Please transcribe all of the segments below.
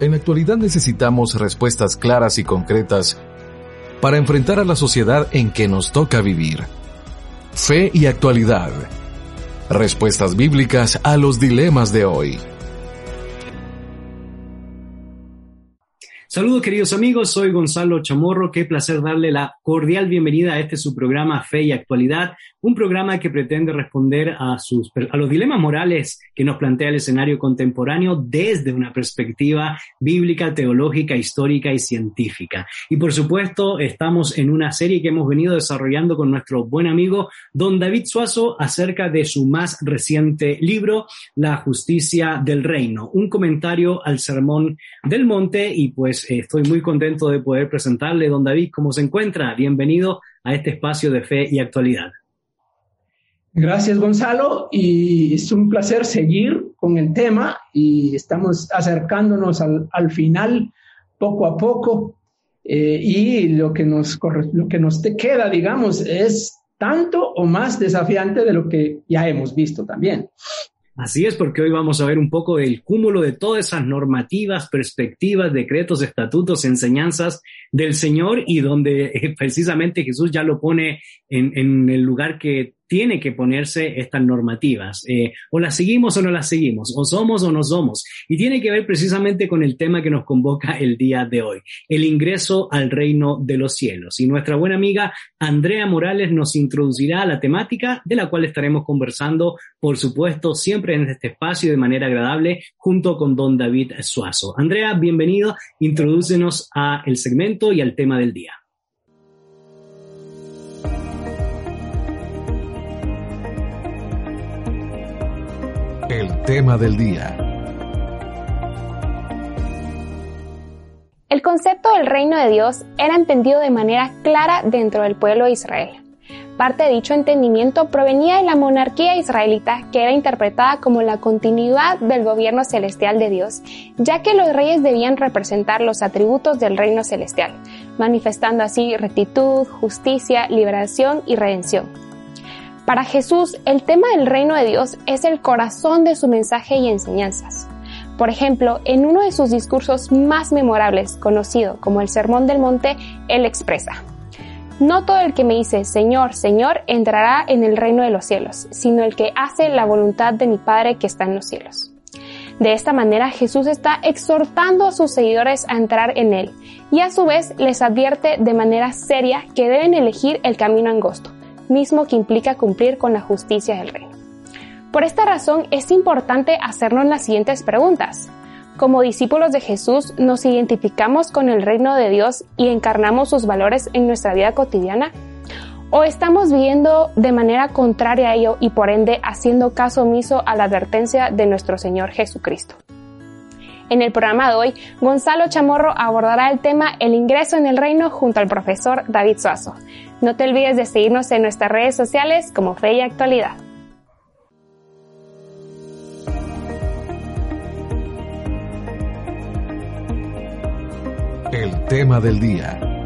En la actualidad necesitamos respuestas claras y concretas para enfrentar a la sociedad en que nos toca vivir. Fe y actualidad. Respuestas bíblicas a los dilemas de hoy. Saludos queridos amigos, soy Gonzalo Chamorro, qué placer darle la cordial bienvenida a este su programa Fe y Actualidad, un programa que pretende responder a, sus, a los dilemas morales que nos plantea el escenario contemporáneo desde una perspectiva bíblica, teológica, histórica y científica. Y por supuesto, estamos en una serie que hemos venido desarrollando con nuestro buen amigo don David Suazo acerca de su más reciente libro, La justicia del reino, un comentario al sermón del monte y pues eh, estoy muy contento de poder presentarle, don David, cómo se encuentra. Bienvenido a este espacio de fe y actualidad. Gracias, Gonzalo, y es un placer seguir con el tema y estamos acercándonos al, al final poco a poco eh, y lo que, nos, lo que nos queda, digamos, es tanto o más desafiante de lo que ya hemos visto también. Así es, porque hoy vamos a ver un poco el cúmulo de todas esas normativas, perspectivas, decretos, estatutos, enseñanzas del Señor y donde eh, precisamente Jesús ya lo pone en, en el lugar que tiene que ponerse estas normativas. Eh, o las seguimos o no las seguimos, o somos o no somos. Y tiene que ver precisamente con el tema que nos convoca el día de hoy, el ingreso al reino de los cielos. Y nuestra buena amiga Andrea Morales nos introducirá a la temática de la cual estaremos conversando, por supuesto, siempre en este espacio de manera agradable, junto con don David Suazo. Andrea, bienvenido. Introdúcenos a el segmento y al tema del día. El tema del día. El concepto del reino de Dios era entendido de manera clara dentro del pueblo de Israel. Parte de dicho entendimiento provenía de la monarquía israelita, que era interpretada como la continuidad del gobierno celestial de Dios, ya que los reyes debían representar los atributos del reino celestial, manifestando así rectitud, justicia, liberación y redención. Para Jesús, el tema del reino de Dios es el corazón de su mensaje y enseñanzas. Por ejemplo, en uno de sus discursos más memorables, conocido como el Sermón del Monte, él expresa, No todo el que me dice Señor, Señor entrará en el reino de los cielos, sino el que hace la voluntad de mi Padre que está en los cielos. De esta manera Jesús está exhortando a sus seguidores a entrar en Él y a su vez les advierte de manera seria que deben elegir el camino angosto, mismo que implica cumplir con la justicia del reino. Por esta razón es importante hacernos las siguientes preguntas. Como discípulos de Jesús, ¿nos identificamos con el reino de Dios y encarnamos sus valores en nuestra vida cotidiana? ¿O estamos viviendo de manera contraria a ello y por ende haciendo caso omiso a la advertencia de nuestro Señor Jesucristo? En el programa de hoy, Gonzalo Chamorro abordará el tema El ingreso en el reino junto al profesor David Suazo. No te olvides de seguirnos en nuestras redes sociales como Fe y Actualidad. El tema del día.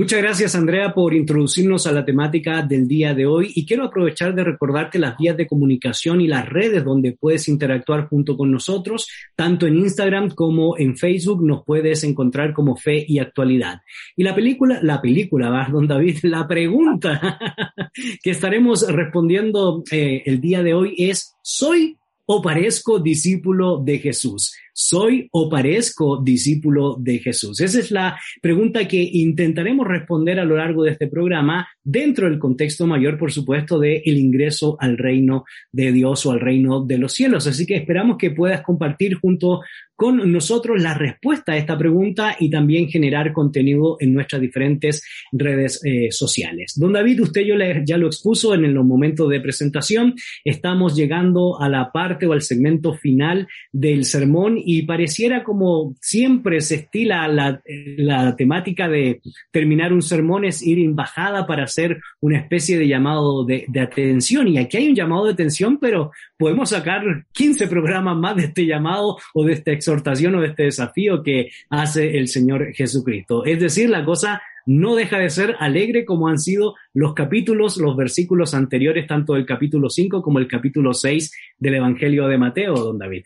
Muchas gracias, Andrea, por introducirnos a la temática del día de hoy y quiero aprovechar de recordarte las vías de comunicación y las redes donde puedes interactuar junto con nosotros, tanto en Instagram como en Facebook nos puedes encontrar como Fe y Actualidad. Y la película, la película, ¿va? don David, la pregunta que estaremos respondiendo eh, el día de hoy es, ¿soy o parezco discípulo de Jesús? ¿soy o parezco discípulo de Jesús? Esa es la pregunta que intentaremos responder a lo largo de este programa dentro del contexto mayor, por supuesto, de el ingreso al reino de Dios o al reino de los cielos. Así que esperamos que puedas compartir junto con nosotros la respuesta a esta pregunta y también generar contenido en nuestras diferentes redes eh, sociales. Don David, usted yo ya lo expuso en los momentos de presentación. Estamos llegando a la parte o al segmento final del sermón y pareciera como siempre se estila la, la temática de terminar un sermón es ir en bajada para hacer una especie de llamado de, de atención. Y aquí hay un llamado de atención, pero podemos sacar 15 programas más de este llamado o de esta exhortación o de este desafío que hace el Señor Jesucristo. Es decir, la cosa no deja de ser alegre como han sido los capítulos, los versículos anteriores, tanto el capítulo 5 como el capítulo 6 del Evangelio de Mateo, don David.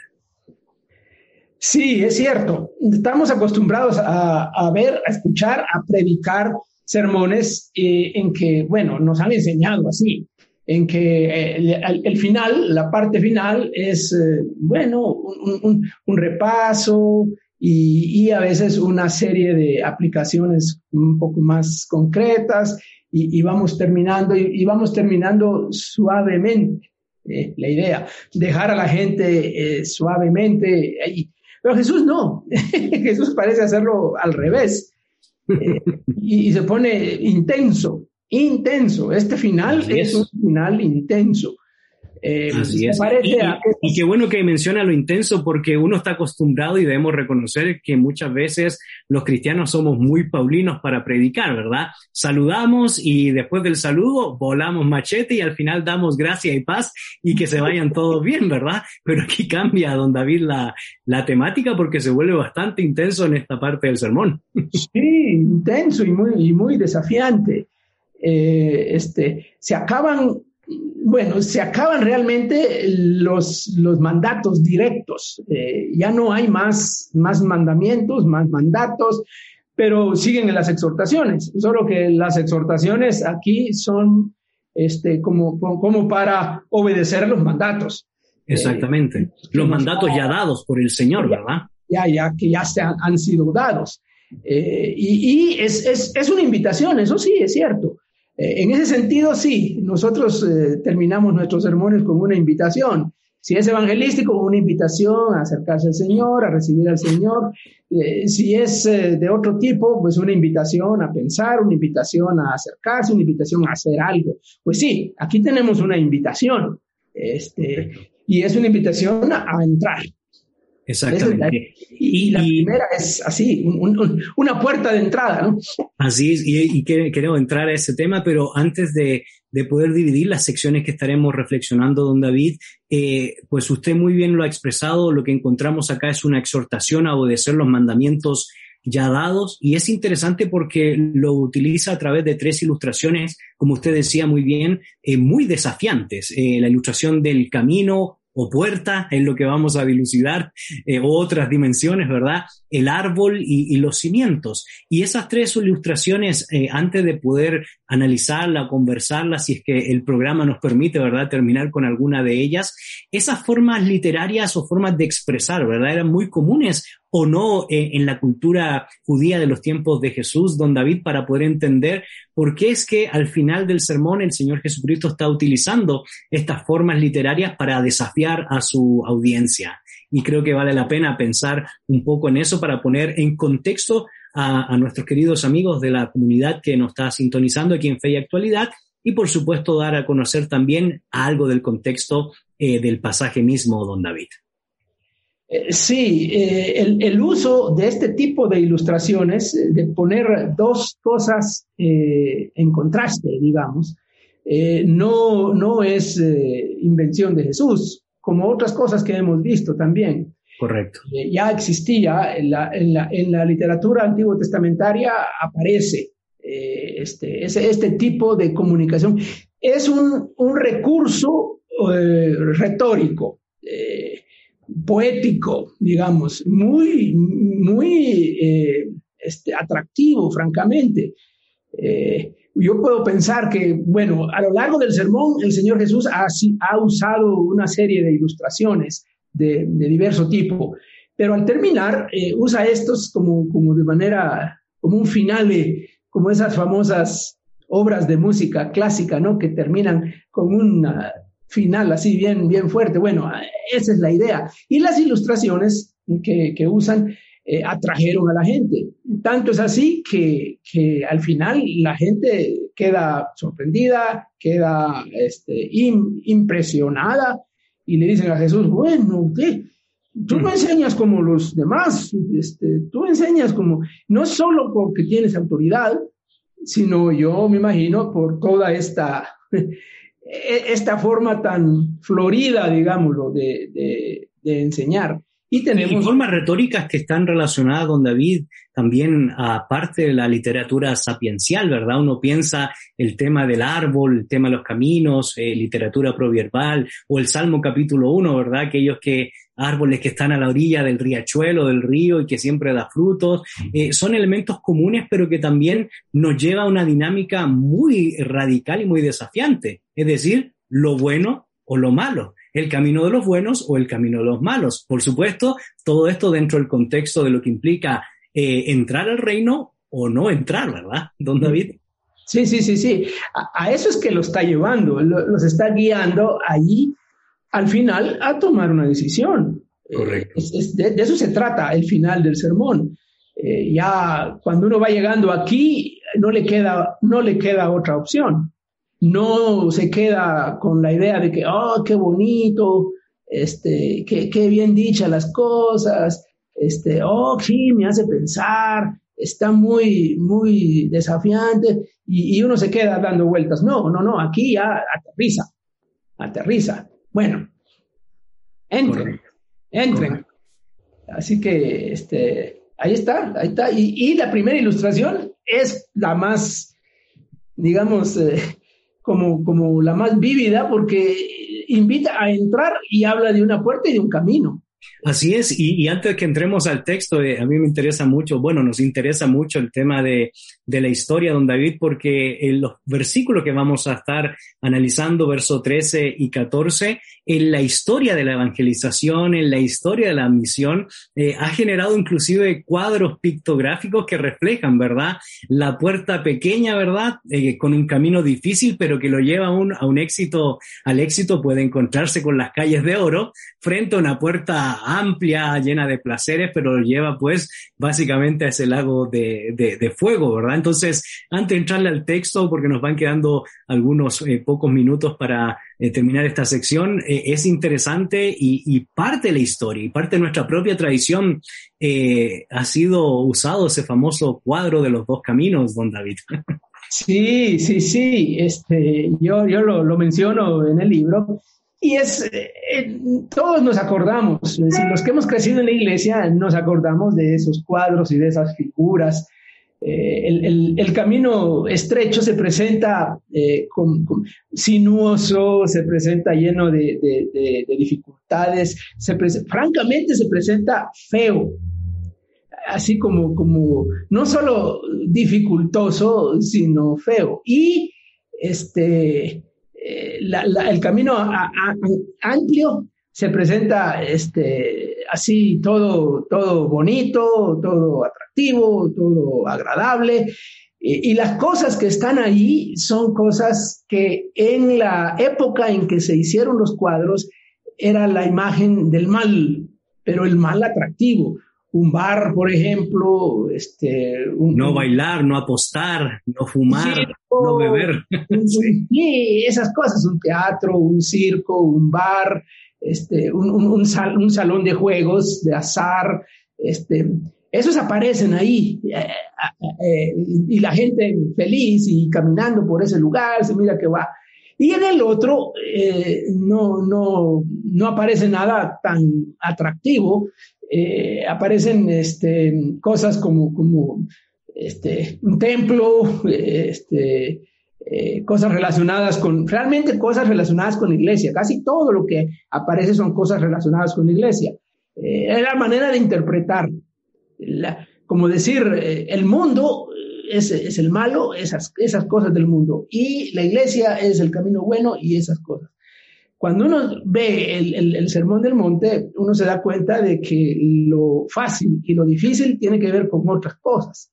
Sí, es cierto. Estamos acostumbrados a, ver, a escuchar, a predicar sermones eh, en que, bueno, nos han enseñado así, en que eh, el, final, la parte final es, eh, bueno, un, repaso y, a veces una serie de aplicaciones un poco más concretas y, vamos terminando y, vamos terminando suavemente. Eh, la idea, dejar a la gente suavemente. Pero Jesús no, Jesús parece hacerlo al revés y se pone intenso intenso. Este final es. un final intenso. Eh, Así es. y, qué bueno que menciona lo intenso porque uno está acostumbrado y debemos reconocer que muchas veces los cristianos somos muy paulinos para predicar, ¿verdad? Saludamos y después del saludo volamos machete y al final damos gracia y paz y que se vayan todos bien, ¿verdad? Pero aquí cambia, don David, la, la temática porque se vuelve bastante intenso en esta parte del sermón. Sí, intenso y muy, y muy desafiante. Eh, este, se acaban, bueno, se acaban realmente los, los mandatos directos. Eh, ya no hay más, más mandamientos, más mandatos, pero siguen en las exhortaciones. Solo que las exhortaciones aquí son este, como, como para obedecer los mandatos. Exactamente. Eh, los mandatos ya dados por el Señor, ¿verdad? Ya, ya, que ya se han, sido dados. y, y es, es, es, una invitación, eso sí, es cierto. Eh, en ese sentido, sí, nosotros eh, terminamos nuestros sermones con una invitación. Si es evangelístico, una invitación a acercarse al Señor, a recibir al Señor. Eh, si es de otro tipo, pues una invitación a pensar, una invitación a acercarse, una invitación a hacer algo. Pues sí, aquí tenemos una invitación. Este, y es una invitación a entrar, Exactamente. y, la primera es así, una puerta de entrada, ¿no? Así es, y, queremos entrar a ese tema, pero antes de, poder dividir las secciones que estaremos reflexionando, don David, eh, pues usted muy bien lo ha expresado, lo que encontramos acá es una exhortación a obedecer los mandamientos ya dados y es interesante porque lo utiliza a través de tres ilustraciones, como usted decía muy bien, eh, muy desafiantes. Eh, la ilustración del camino, o puerta en lo que vamos a dilucidar, eh, otras dimensiones, ¿verdad? El árbol y, los cimientos. Y esas tres ilustraciones, eh, antes de poder analizarla, conversarla, si es que el programa nos permite, ¿verdad?, terminar con alguna de ellas, esas formas literarias o formas de expresar, ¿verdad?, eran muy comunes o no eh, en la cultura judía de los tiempos de Jesús, don David, para poder entender por qué es que al final del sermón el Señor Jesucristo está utilizando estas formas literarias para desafiar a su audiencia. Y creo que vale la pena pensar un poco en eso para poner en contexto a, nuestros queridos amigos de la comunidad que nos está sintonizando aquí en Fe Actualidad y por supuesto dar a conocer también algo del contexto eh, del pasaje mismo, don David. Eh, sí, eh, el, uso de este tipo de ilustraciones, de poner dos cosas en contraste, digamos, no, no es invención de Jesús, como otras cosas que hemos visto también. Correcto. Eh, ya existía en la, en, la, en la, literatura antiguo testamentaria, aparece eh, este, ese, este tipo de comunicación. Es un, un recurso eh, retórico, poético, digamos, muy, muy este, atractivo, francamente. yo puedo pensar que, bueno, a lo largo del sermón, el Señor Jesús ha, ha usado una serie de ilustraciones de, diverso tipo. pero al terminar usa estos como, como de manera, como un final, como esas famosas obras de música clásica, ¿no? Que terminan con un final así bien, bien fuerte. Bueno, esa es la idea. Y las ilustraciones que, que usan eh, atrajeron a la gente. Tanto es así que, que, al final la gente queda sorprendida, queda este, impresionada y le dicen a Jesús, bueno, ¿qué? Tú me enseñas como los demás, este, tú enseñas como, no solo porque tienes autoridad, sino yo me imagino por toda esta, esta forma tan florida, digámoslo, de, de, de enseñar. Y tenemos... formas retóricas que están relacionadas con David también aparte de la literatura sapiencial, ¿verdad? Uno piensa el tema del árbol, el tema de los caminos, eh, literatura proverbal o el Salmo capítulo 1, ¿verdad? Aquellos que árboles que están a la orilla del riachuelo, del río y que siempre da frutos, eh, son elementos comunes pero que también nos lleva a una dinámica muy radical y muy desafiante, es decir, lo bueno o lo malo el camino de los buenos o el camino de los malos. Por supuesto, todo esto dentro del contexto de lo que implica eh, entrar al reino o no entrar, ¿verdad, don David? Sí, sí, sí, sí. A, eso es que lo está llevando, los está guiando allí al final a tomar una decisión. Correcto. de, eso se trata el final del sermón. Eh, ya cuando uno va llegando aquí, no le queda, no le queda otra opción no se queda con la idea de que, oh, qué bonito, este, qué, qué bien dichas las cosas, este, oh, sí, me hace pensar, está muy, muy desafiante, y, uno se queda dando vueltas. No, no, no, aquí ya aterriza, aterriza. Bueno, entren, entren. Así que, este, ahí está, ahí está. Y, la primera ilustración es la más, digamos, eh, como, como la más vívida porque invita a entrar y habla de una puerta y de un camino. Así es, y, antes de que entremos al texto, eh, a mí me interesa mucho, bueno, nos interesa mucho el tema de, de la historia, don David, porque en los versículos que vamos a estar analizando, verso 13 y 14, en la historia de la evangelización, en la historia de la misión, eh, ha generado inclusive cuadros pictográficos que reflejan, ¿verdad? La puerta pequeña, ¿verdad? Eh, con un camino difícil, pero que lo lleva a un, a un éxito, al éxito puede encontrarse con las calles de oro, frente a una puerta amplia, llena de placeres, pero lo lleva pues básicamente a ese lago de, de, fuego, ¿verdad? Entonces, antes de entrarle al texto, porque nos van quedando algunos eh, pocos minutos para eh, terminar esta sección, eh, es interesante y, parte de la historia y parte de nuestra propia tradición ha sido usado ese famoso cuadro de los dos caminos, don David. Sí, sí, sí. Este, yo yo lo, lo menciono en el libro y es, eh, todos nos acordamos, los que hemos crecido en la iglesia nos acordamos de esos cuadros y de esas figuras. Eh, el, el, camino estrecho se presenta eh, sinuoso, se presenta lleno de, de, de, dificultades, se francamente se presenta feo, así como, como no solo dificultoso, sino feo. Y este, eh, el camino amplio se presenta este, así todo, todo bonito, todo atractivo, todo agradable. Y, y, las cosas que están ahí son cosas que en la época en que se hicieron los cuadros era la imagen del mal, pero el mal atractivo un bar, por ejemplo, este, no bailar, no apostar, no fumar, no beber. sí. esas cosas, un teatro, un circo, un bar, este, un, un, salón de juegos, de azar, este, esos aparecen ahí eh, eh, eh, y la gente feliz y caminando por ese lugar, se mira que va. Y en el otro no, no, no aparece nada tan atractivo, eh, aparecen este, cosas como, este, un templo, este, eh, cosas relacionadas con, realmente cosas relacionadas con la iglesia. Casi todo lo que aparece son cosas relacionadas con la iglesia. Eh, es la manera de interpretar, como decir, el mundo es, el malo, esas cosas del mundo, y la iglesia es el camino bueno y esas cosas. Cuando uno ve el, el, Sermón del Monte, uno se da cuenta de que lo fácil y lo difícil tiene que ver con otras cosas.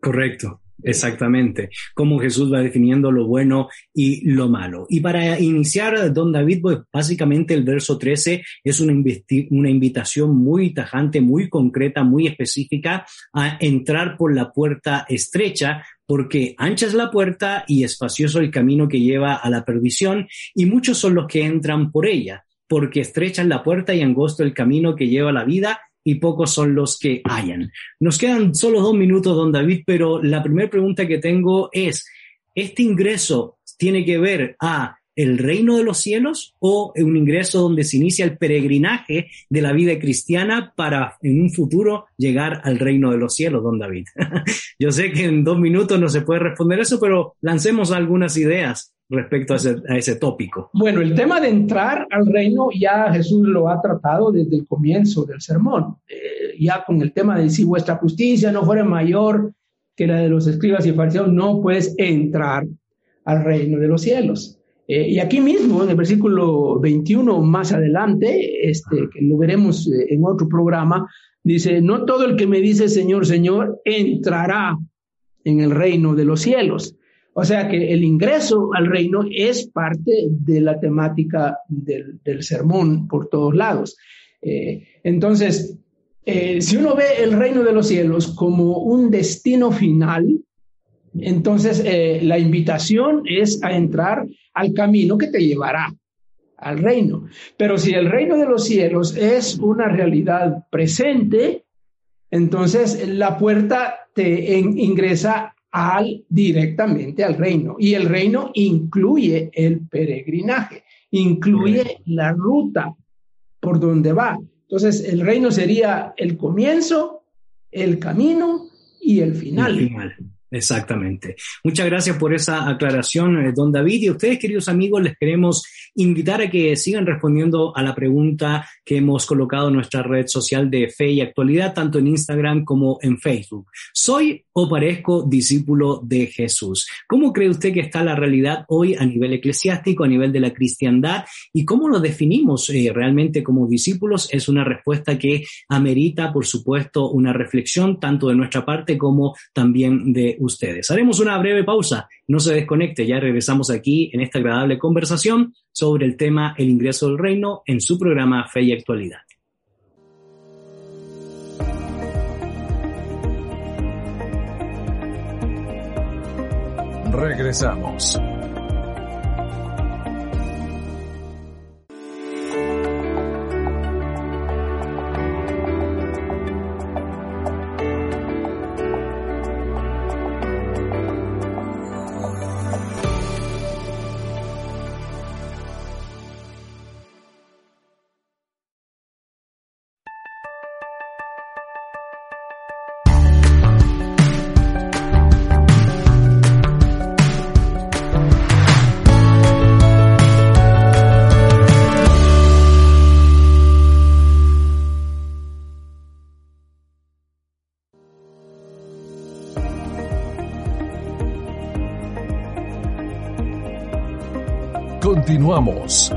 Correcto. Exactamente, cómo Jesús va definiendo lo bueno y lo malo. Y para iniciar, don David, pues básicamente el verso 13 es una, una invitación muy tajante, muy concreta, muy específica a entrar por la puerta estrecha, porque ancha es la puerta y espacioso el camino que lleva a la perdición, y muchos son los que entran por ella, porque estrecha es la puerta y angosto el camino que lleva a la vida, y pocos son los que hayan. Nos quedan solo dos minutos, don David, pero la primera pregunta que tengo es, ¿este ingreso tiene que ver a el reino de los cielos o un ingreso donde se inicia el peregrinaje de la vida cristiana para en un futuro llegar al reino de los cielos, don David? Yo sé que en dos minutos no se puede responder eso, pero lancemos algunas ideas respecto a ese, tópico? Bueno, el tema de entrar al reino ya Jesús lo ha tratado desde el comienzo del sermón, eh, ya con el tema de si vuestra justicia no fuera mayor que la de los escribas y fariseos, no puedes entrar al reino de los cielos. Eh, y aquí mismo, en el versículo 21, más adelante, este, que lo veremos eh, en otro programa, dice, no todo el que me dice Señor, Señor, entrará en el reino de los cielos, o sea que el ingreso al reino es parte de la temática del, sermón por todos lados. Eh, entonces, eh, si uno ve el reino de los cielos como un destino final, entonces eh, la invitación es a entrar al camino que te llevará al reino. Pero si el reino de los cielos es una realidad presente, entonces la puerta te ingresa al, directamente al reino. Y el reino incluye el peregrinaje, incluye la ruta por donde va. Entonces, el reino sería el comienzo, el camino y el final. El final. Exactamente. Muchas gracias por esa aclaración, eh, don David. Y ustedes, queridos amigos, les queremos invitar a que sigan respondiendo a la pregunta que hemos colocado en nuestra red social de fe y actualidad, tanto en Instagram como en Facebook. ¿Soy o parezco discípulo de Jesús? ¿Cómo cree usted que está la realidad hoy a nivel eclesiástico, a nivel de la cristiandad? ¿Y cómo lo definimos eh, realmente como discípulos? Es una respuesta que amerita, por supuesto, una reflexión tanto de nuestra parte como también de ustedes. Haremos una breve pausa, no se desconecte, ya regresamos aquí en esta agradable conversación sobre el tema El ingreso del reino en su programa Fe y Actualidad. Regresamos. Continuamos.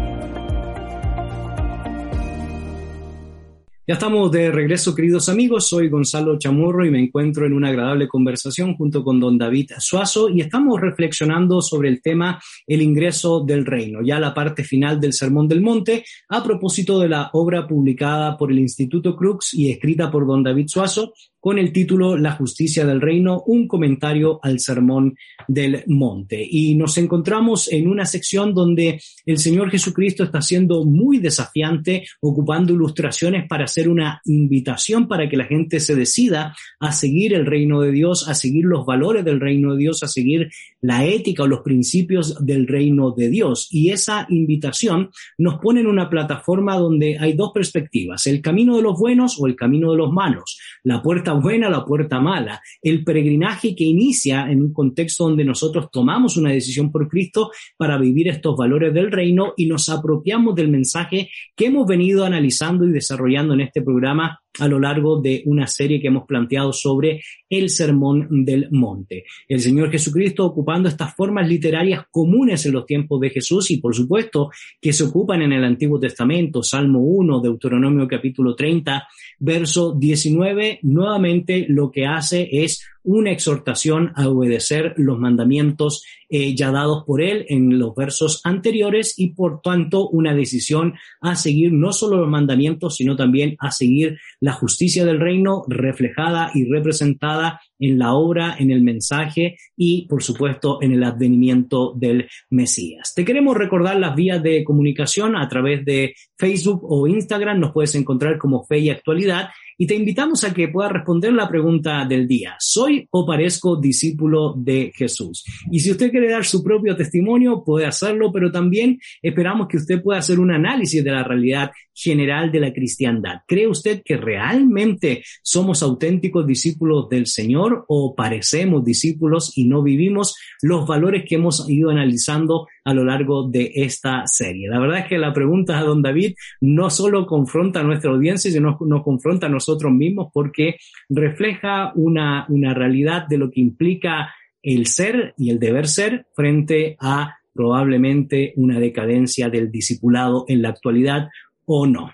Ya estamos de regreso, queridos amigos. Soy Gonzalo Chamorro y me encuentro en una agradable conversación junto con don David Suazo y estamos reflexionando sobre el tema el ingreso del reino, ya la parte final del Sermón del Monte, a propósito de la obra publicada por el Instituto Crux y escrita por don David Suazo con el título La justicia del reino, un comentario al sermón del monte. Y nos encontramos en una sección donde el Señor Jesucristo está siendo muy desafiante, ocupando ilustraciones para hacer una invitación para que la gente se decida a seguir el reino de Dios, a seguir los valores del reino de Dios, a seguir la ética o los principios del reino de Dios. Y esa invitación nos pone en una plataforma donde hay dos perspectivas, el camino de los buenos o el camino de los malos, la puerta buena, la puerta mala, el peregrinaje que inicia en un contexto donde nosotros tomamos una decisión por Cristo para vivir estos valores del reino y nos apropiamos del mensaje que hemos venido analizando y desarrollando en este programa a lo largo de una serie que hemos planteado sobre el Sermón del Monte. El Señor Jesucristo ocupando estas formas literarias comunes en los tiempos de Jesús y por supuesto que se ocupan en el Antiguo Testamento, Salmo 1, Deuteronomio capítulo 30, verso 19, nuevamente lo que hace es una exhortación a obedecer los mandamientos eh, ya dados por él en los versos anteriores y por tanto una decisión a seguir no solo los mandamientos, sino también a seguir la justicia del reino reflejada y representada en la obra, en el mensaje y, por supuesto, en el advenimiento del Mesías. Te queremos recordar las vías de comunicación a través de Facebook o Instagram. Nos puedes encontrar como Fe y Actualidad y te invitamos a que puedas responder la pregunta del día. ¿Soy o parezco discípulo de Jesús? Y si usted quiere dar su propio testimonio, puede hacerlo, pero también esperamos que usted pueda hacer un análisis de la realidad general de la cristiandad. ¿Cree usted que realmente somos auténticos discípulos del Señor o parecemos discípulos y no vivimos los valores que hemos ido analizando a lo largo de esta serie? La verdad es que la pregunta a don David no solo confronta a nuestra audiencia, sino nos confronta a nosotros mismos porque refleja una, una realidad de lo que implica el ser y el deber ser frente a probablemente una decadencia del discipulado en la actualidad o no.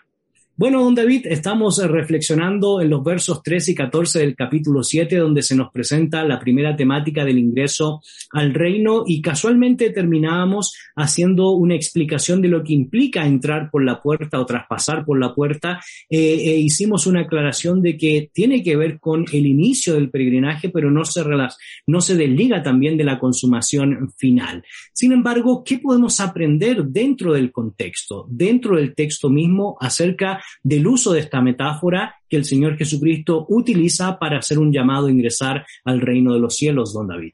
Bueno, don David, estamos eh, reflexionando en los versos 13 y 14 del capítulo 7, donde se nos presenta la primera temática del ingreso al reino y casualmente terminábamos haciendo una explicación de lo que implica entrar por la puerta o traspasar por la puerta. E hicimos una aclaración de que tiene que ver con el inicio del peregrinaje, pero no se, no se desliga también de la consumación final. Sin embargo, ¿qué podemos aprender dentro del contexto, dentro del texto mismo acerca del uso de esta metáfora que el Señor Jesucristo utiliza para hacer un llamado a ingresar al reino de los cielos, don David.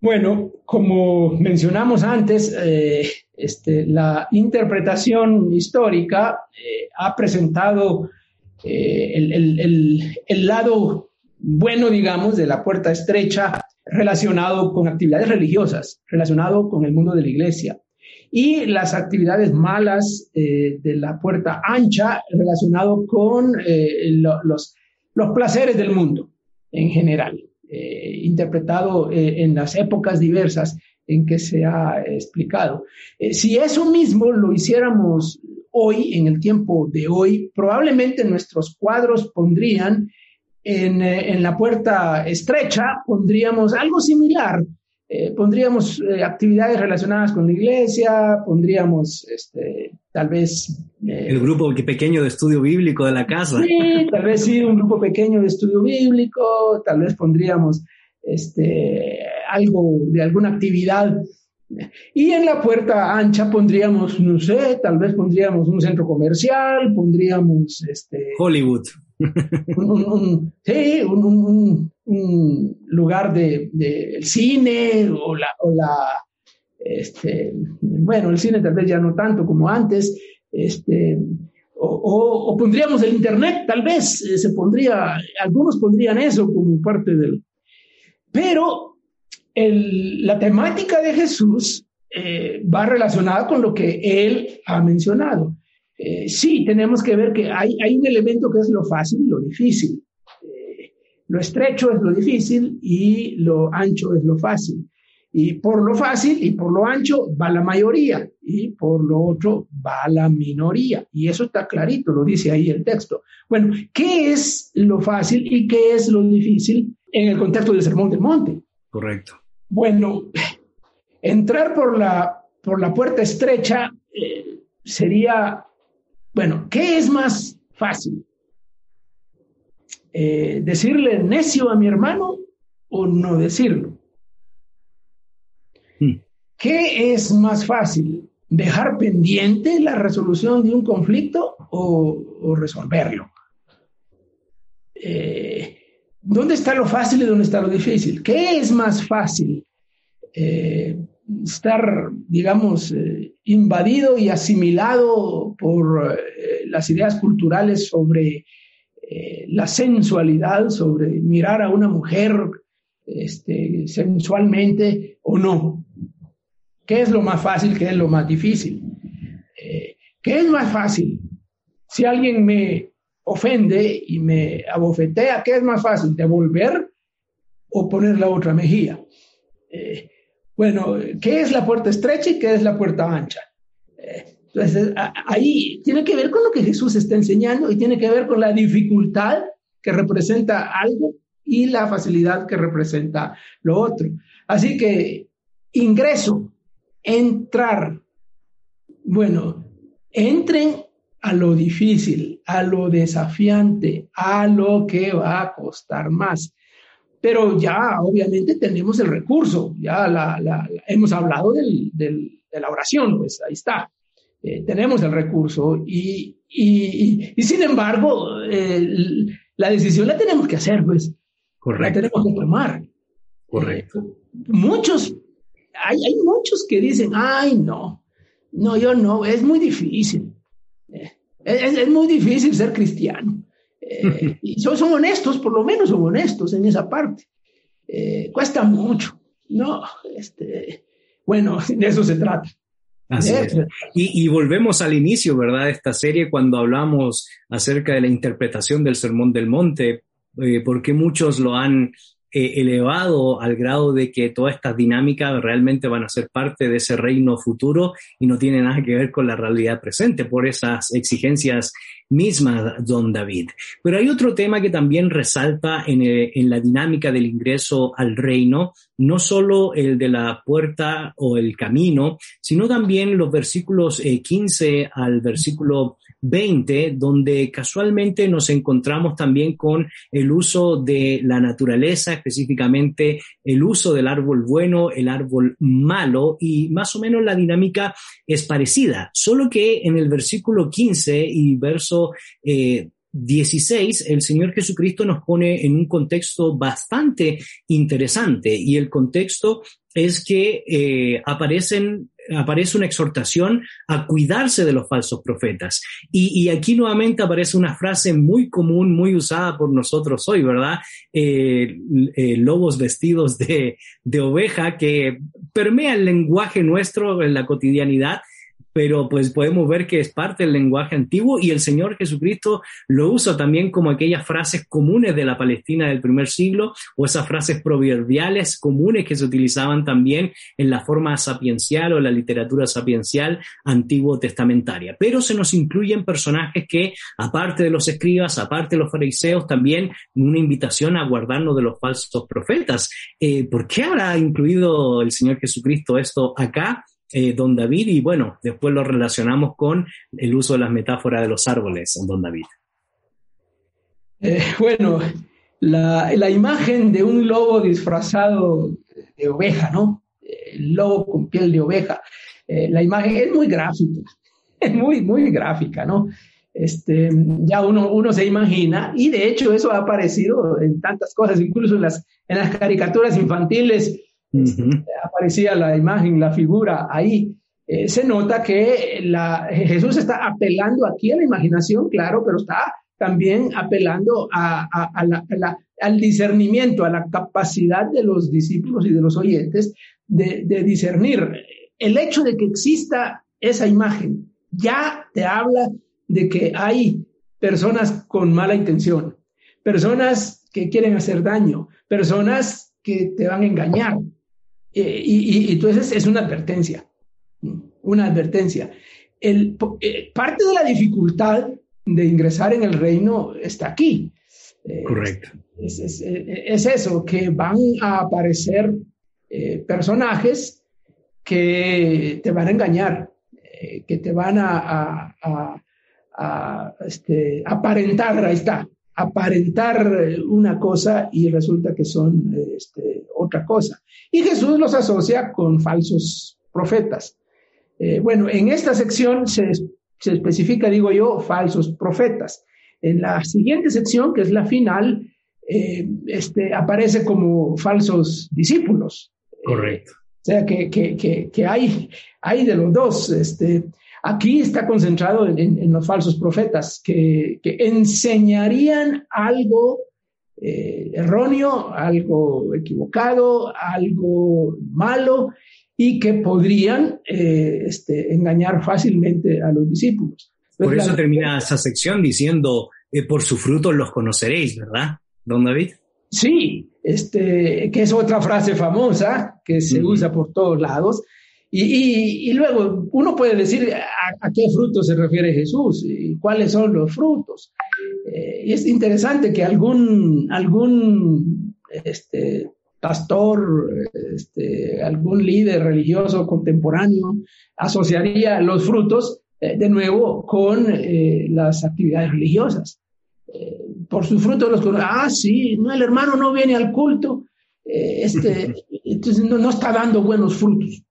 Bueno, como mencionamos antes, eh, este, la interpretación histórica eh, ha presentado eh, el, lado bueno, digamos, de la puerta estrecha relacionado con actividades religiosas, relacionado con el mundo de la iglesia y las actividades malas eh, de la puerta ancha relacionado con eh, los, los placeres del mundo en general, eh, interpretado en las épocas diversas en que se ha explicado. si eso mismo lo hiciéramos hoy, en el tiempo de hoy, probablemente nuestros cuadros pondrían en, en la puerta estrecha, pondríamos algo similar eh, pondríamos eh, actividades relacionadas con la iglesia, pondríamos este, tal vez... Eh, el grupo pequeño de estudio bíblico de la casa. Sí, tal vez sí, un grupo pequeño de estudio bíblico, tal vez pondríamos este, algo de alguna actividad. Y en la puerta ancha pondríamos, no sé, tal vez pondríamos un centro comercial, pondríamos... Este, Hollywood. Un, sí, un, lugar de, cine o la, o la este, bueno, el cine tal vez ya no tanto como antes, este, o, pondríamos el Internet, tal vez eh, se pondría, algunos pondrían eso como parte del... Pero la temática de Jesús eh, va relacionada con lo que él ha mencionado. Eh, sí, tenemos que ver que hay, hay, un elemento que es lo fácil y lo difícil. Lo estrecho es lo difícil y lo ancho es lo fácil. Y por lo fácil y por lo ancho va la mayoría y por lo otro va la minoría. Y eso está clarito, lo dice ahí el texto. Bueno, ¿qué es lo fácil y qué es lo difícil en el contexto del Sermón del Monte? Correcto. Bueno, entrar por la, por la puerta estrecha eh, sería bueno, ¿qué es más fácil? Eh, ¿Decirle necio a mi hermano o no decirlo? Hmm. ¿Qué es más fácil? ¿Dejar pendiente la resolución de un conflicto o, resolverlo? Eh, ¿Dónde está lo fácil y dónde está lo difícil? ¿Qué es más fácil? Eh, estar, digamos, eh, invadido y asimilado por eh, las ideas culturales sobre eh, la sensualidad, sobre mirar a una mujer este, sensualmente o no. ¿Qué es lo más fácil? ¿Qué es lo más difícil? ¿Qué es más fácil? si alguien me ofende y me abofetea, ¿qué es más fácil? ¿Devolver o poner la otra mejilla? Eh, bueno, ¿qué es la puerta estrecha y qué es la puerta ancha? Entonces, ahí tiene que ver con lo que Jesús está enseñando y tiene que ver con la dificultad que representa algo y la facilidad que representa lo otro. Así que ingreso, entrar. Bueno, entren a lo difícil, a lo desafiante, a lo que va a costar más. Pero ya obviamente tenemos el recurso, ya hemos hablado del, de la oración, pues ahí está. Eh, tenemos el recurso y, y, y, sin embargo, la decisión la tenemos que hacer, pues. Correcto. La tenemos que tomar. Correcto. Eh, muchos, hay, hay muchos que dicen, ay, no, no, yo no, es muy difícil. Eh, es, es, muy difícil ser cristiano. y son, son, honestos, por lo menos son honestos en esa parte. cuesta mucho. No, este, bueno, de eso se trata. Así es. Y, volvemos al inicio, ¿verdad? De esta serie cuando hablamos acerca de la interpretación del Sermón del Monte, eh, porque muchos lo han eh, elevado al grado de que todas estas dinámicas realmente van a ser parte de ese reino futuro y no tienen nada que ver con la realidad presente por esas exigencias mismas, don David. Pero hay otro tema que también resalta en, eh, en la dinámica del ingreso al reino, no solo el de la puerta o el camino, sino también los versículos 15 eh, al versículo 20, donde casualmente nos encontramos también con el uso de la naturaleza, específicamente el uso del árbol bueno, el árbol malo, y más o menos la dinámica es parecida, solo que en el versículo 15 y verso eh, 16, el Señor Jesucristo nos pone en un contexto bastante interesante y el contexto es que eh, aparecen, aparece una exhortación a cuidarse de los falsos profetas. Y, aquí nuevamente aparece una frase muy común, muy usada por nosotros hoy, ¿verdad? Eh, eh, lobos vestidos de, de oveja que permea el lenguaje nuestro en la cotidianidad pero pues podemos ver que es parte del lenguaje antiguo y el Señor Jesucristo lo usa también como aquellas frases comunes de la Palestina del primer siglo o esas frases proverbiales comunes que se utilizaban también en la forma sapiencial o la literatura sapiencial antiguo testamentaria. Pero se nos incluyen personajes que, aparte de los escribas, aparte de los fariseos, también una invitación a guardarnos de los falsos profetas. Eh, ¿Por qué habrá incluido el Señor Jesucristo esto acá? Eh, don David y bueno, después lo relacionamos con el uso de las metáforas de los árboles, don David. Eh, bueno, la, imagen de un lobo disfrazado de oveja, ¿no? El lobo con piel de oveja. Eh, la imagen es muy gráfica, es muy, muy gráfica, ¿no? Este, ya uno, uno se imagina, y de hecho eso ha aparecido en tantas cosas, incluso en las, en las caricaturas infantiles aparecía la imagen, la figura ahí. Eh, se nota que la, Jesús está apelando aquí a la imaginación, claro, pero está también apelando a, al discernimiento, a la capacidad de los discípulos y de los oyentes de, de discernir. El hecho de que exista esa imagen ya te habla de que hay personas con mala intención, personas que quieren hacer daño, personas que te van a engañar, eh, y, entonces es una advertencia, una advertencia. El, eh, parte de la dificultad de ingresar en el reino está aquí. Eh, Correcto. Es, eso, que van a aparecer personajes que te van a engañar, que te van a, a, este, aparentar, ahí está, aparentar una cosa y resulta que son este, otra cosa. Y Jesús los asocia con falsos profetas. Eh, bueno, en esta sección se, especifica, digo yo, falsos profetas. En la siguiente sección, que es la final, eh, este, aparece como falsos discípulos. Correcto. o sea, que, que, que, hay, hay de los dos. Este, Aquí está concentrado en, los falsos profetas que, enseñarían algo eh, erróneo, algo equivocado, algo malo y que podrían eh, este, engañar fácilmente a los discípulos. Por eso termina esa sección diciendo, eh, por sus frutos los conoceréis, ¿verdad, don David? Sí, este, que es otra frase famosa que se usa por todos lados. Y, y, luego uno puede decir a, qué frutos se refiere Jesús y cuáles son los frutos. Eh, y es interesante que algún, algún este, pastor, este, algún líder religioso contemporáneo asociaría los frutos eh, de nuevo con eh, las actividades religiosas. por sus frutos los ah, sí, no, el hermano no viene al culto, este, entonces no, no está dando buenos frutos.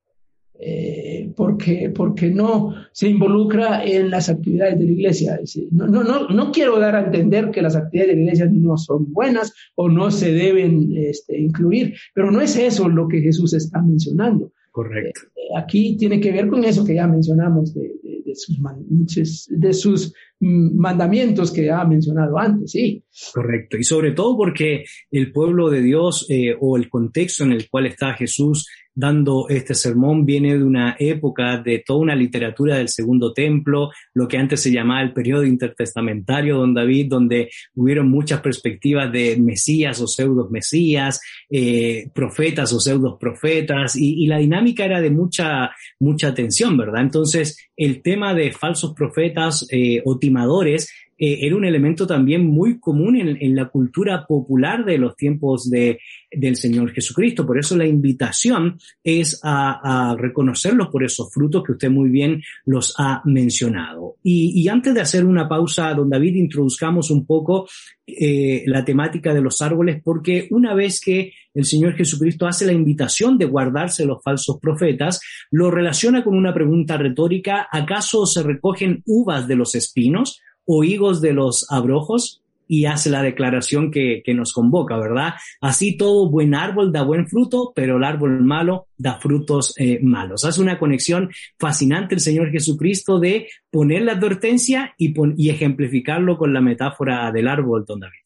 Eh, porque, porque no se involucra en las actividades de la iglesia. No, no, no, no quiero dar a entender que las actividades de la iglesia no son buenas o no se deben este, incluir, pero no es eso lo que Jesús está mencionando. Correcto. Eh, aquí tiene que ver con eso que ya mencionamos de, de, sus, de sus mandamientos que ha mencionado antes, sí. Correcto. Y sobre todo porque el pueblo de Dios eh, o el contexto en el cual está Jesús dando este sermón viene de una época de toda una literatura del Segundo Templo, lo que antes se llamaba el periodo intertestamentario, don David, donde hubieron muchas perspectivas de Mesías o pseudos Mesías, eh, profetas o pseudos profetas, y, la dinámica era de mucha, mucha tensión, ¿verdad? Entonces, el tema de falsos profetas eh, o timadores eh, era un elemento también muy común en, la cultura popular de los tiempos de, del Señor Jesucristo. Por eso la invitación es a, reconocerlos por esos frutos que usted muy bien los ha mencionado. Y, antes de hacer una pausa, don David, introduzcamos un poco eh, la temática de los árboles, porque una vez que el Señor Jesucristo hace la invitación de guardarse los falsos profetas, lo relaciona con una pregunta retórica, ¿acaso se recogen uvas de los espinos? O higos de los abrojos y hace la declaración que, nos convoca, ¿verdad? Así todo buen árbol da buen fruto, pero el árbol malo da frutos eh, malos. Hace una conexión fascinante el Señor Jesucristo de poner la advertencia y, y ejemplificarlo con la metáfora del árbol, don David.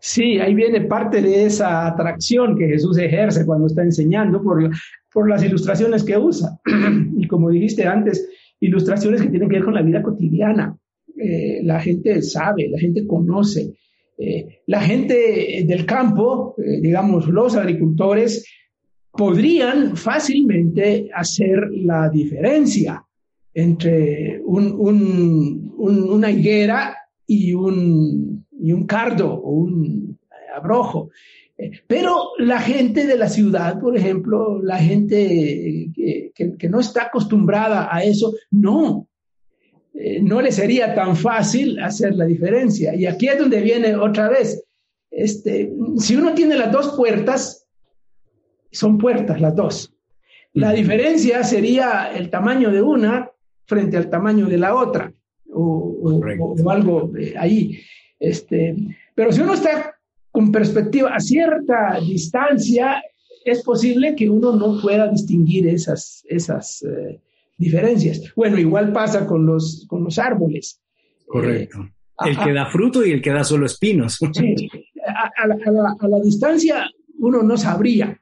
Sí, ahí viene parte de esa atracción que Jesús ejerce cuando está enseñando por, por las ilustraciones que usa. y como dijiste antes, ilustraciones que tienen que ver con la vida cotidiana. Eh, la gente sabe, la gente conoce. Eh, la gente del campo, eh, digamos, los agricultores, podrían fácilmente hacer la diferencia entre una higuera y un, y un cardo o un abrojo. Pero la gente de la ciudad, por ejemplo, la gente que no está acostumbrada a eso, no, eh, no le sería tan fácil hacer la diferencia. Y aquí es donde viene otra vez. Este, si uno tiene las dos puertas, son puertas las dos. La diferencia sería el tamaño de una frente al tamaño de la otra, o, algo ahí. Este, pero si uno está con perspectiva a cierta distancia, es posible que uno no pueda distinguir esas, esas eh, diferencias. Bueno, igual pasa con los, con los árboles. Correcto. Eh, el que da fruto y el que da solo espinos. Sí, a, la, distancia uno no sabría.